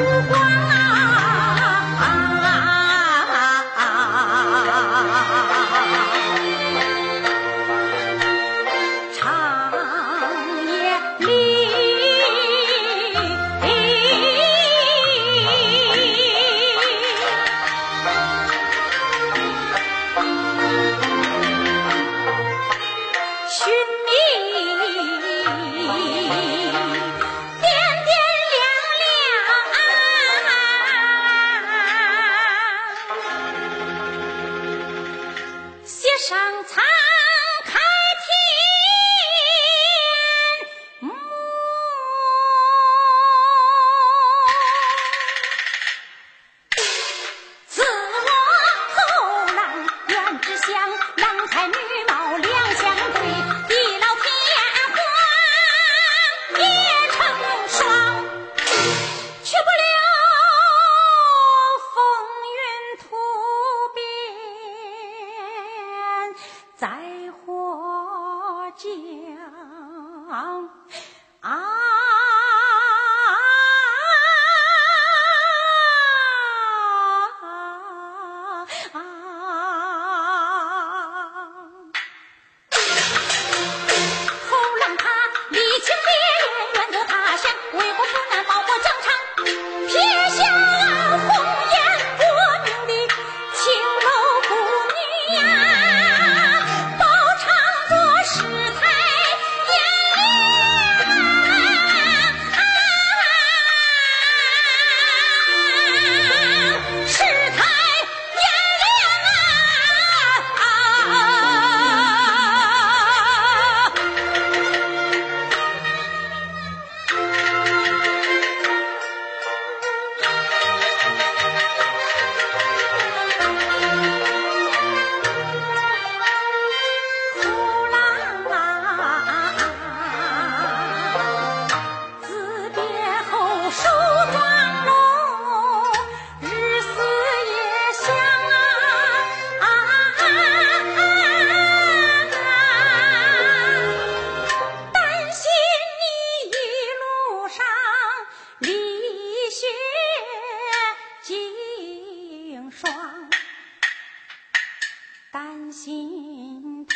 无光啊长夜里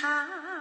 啊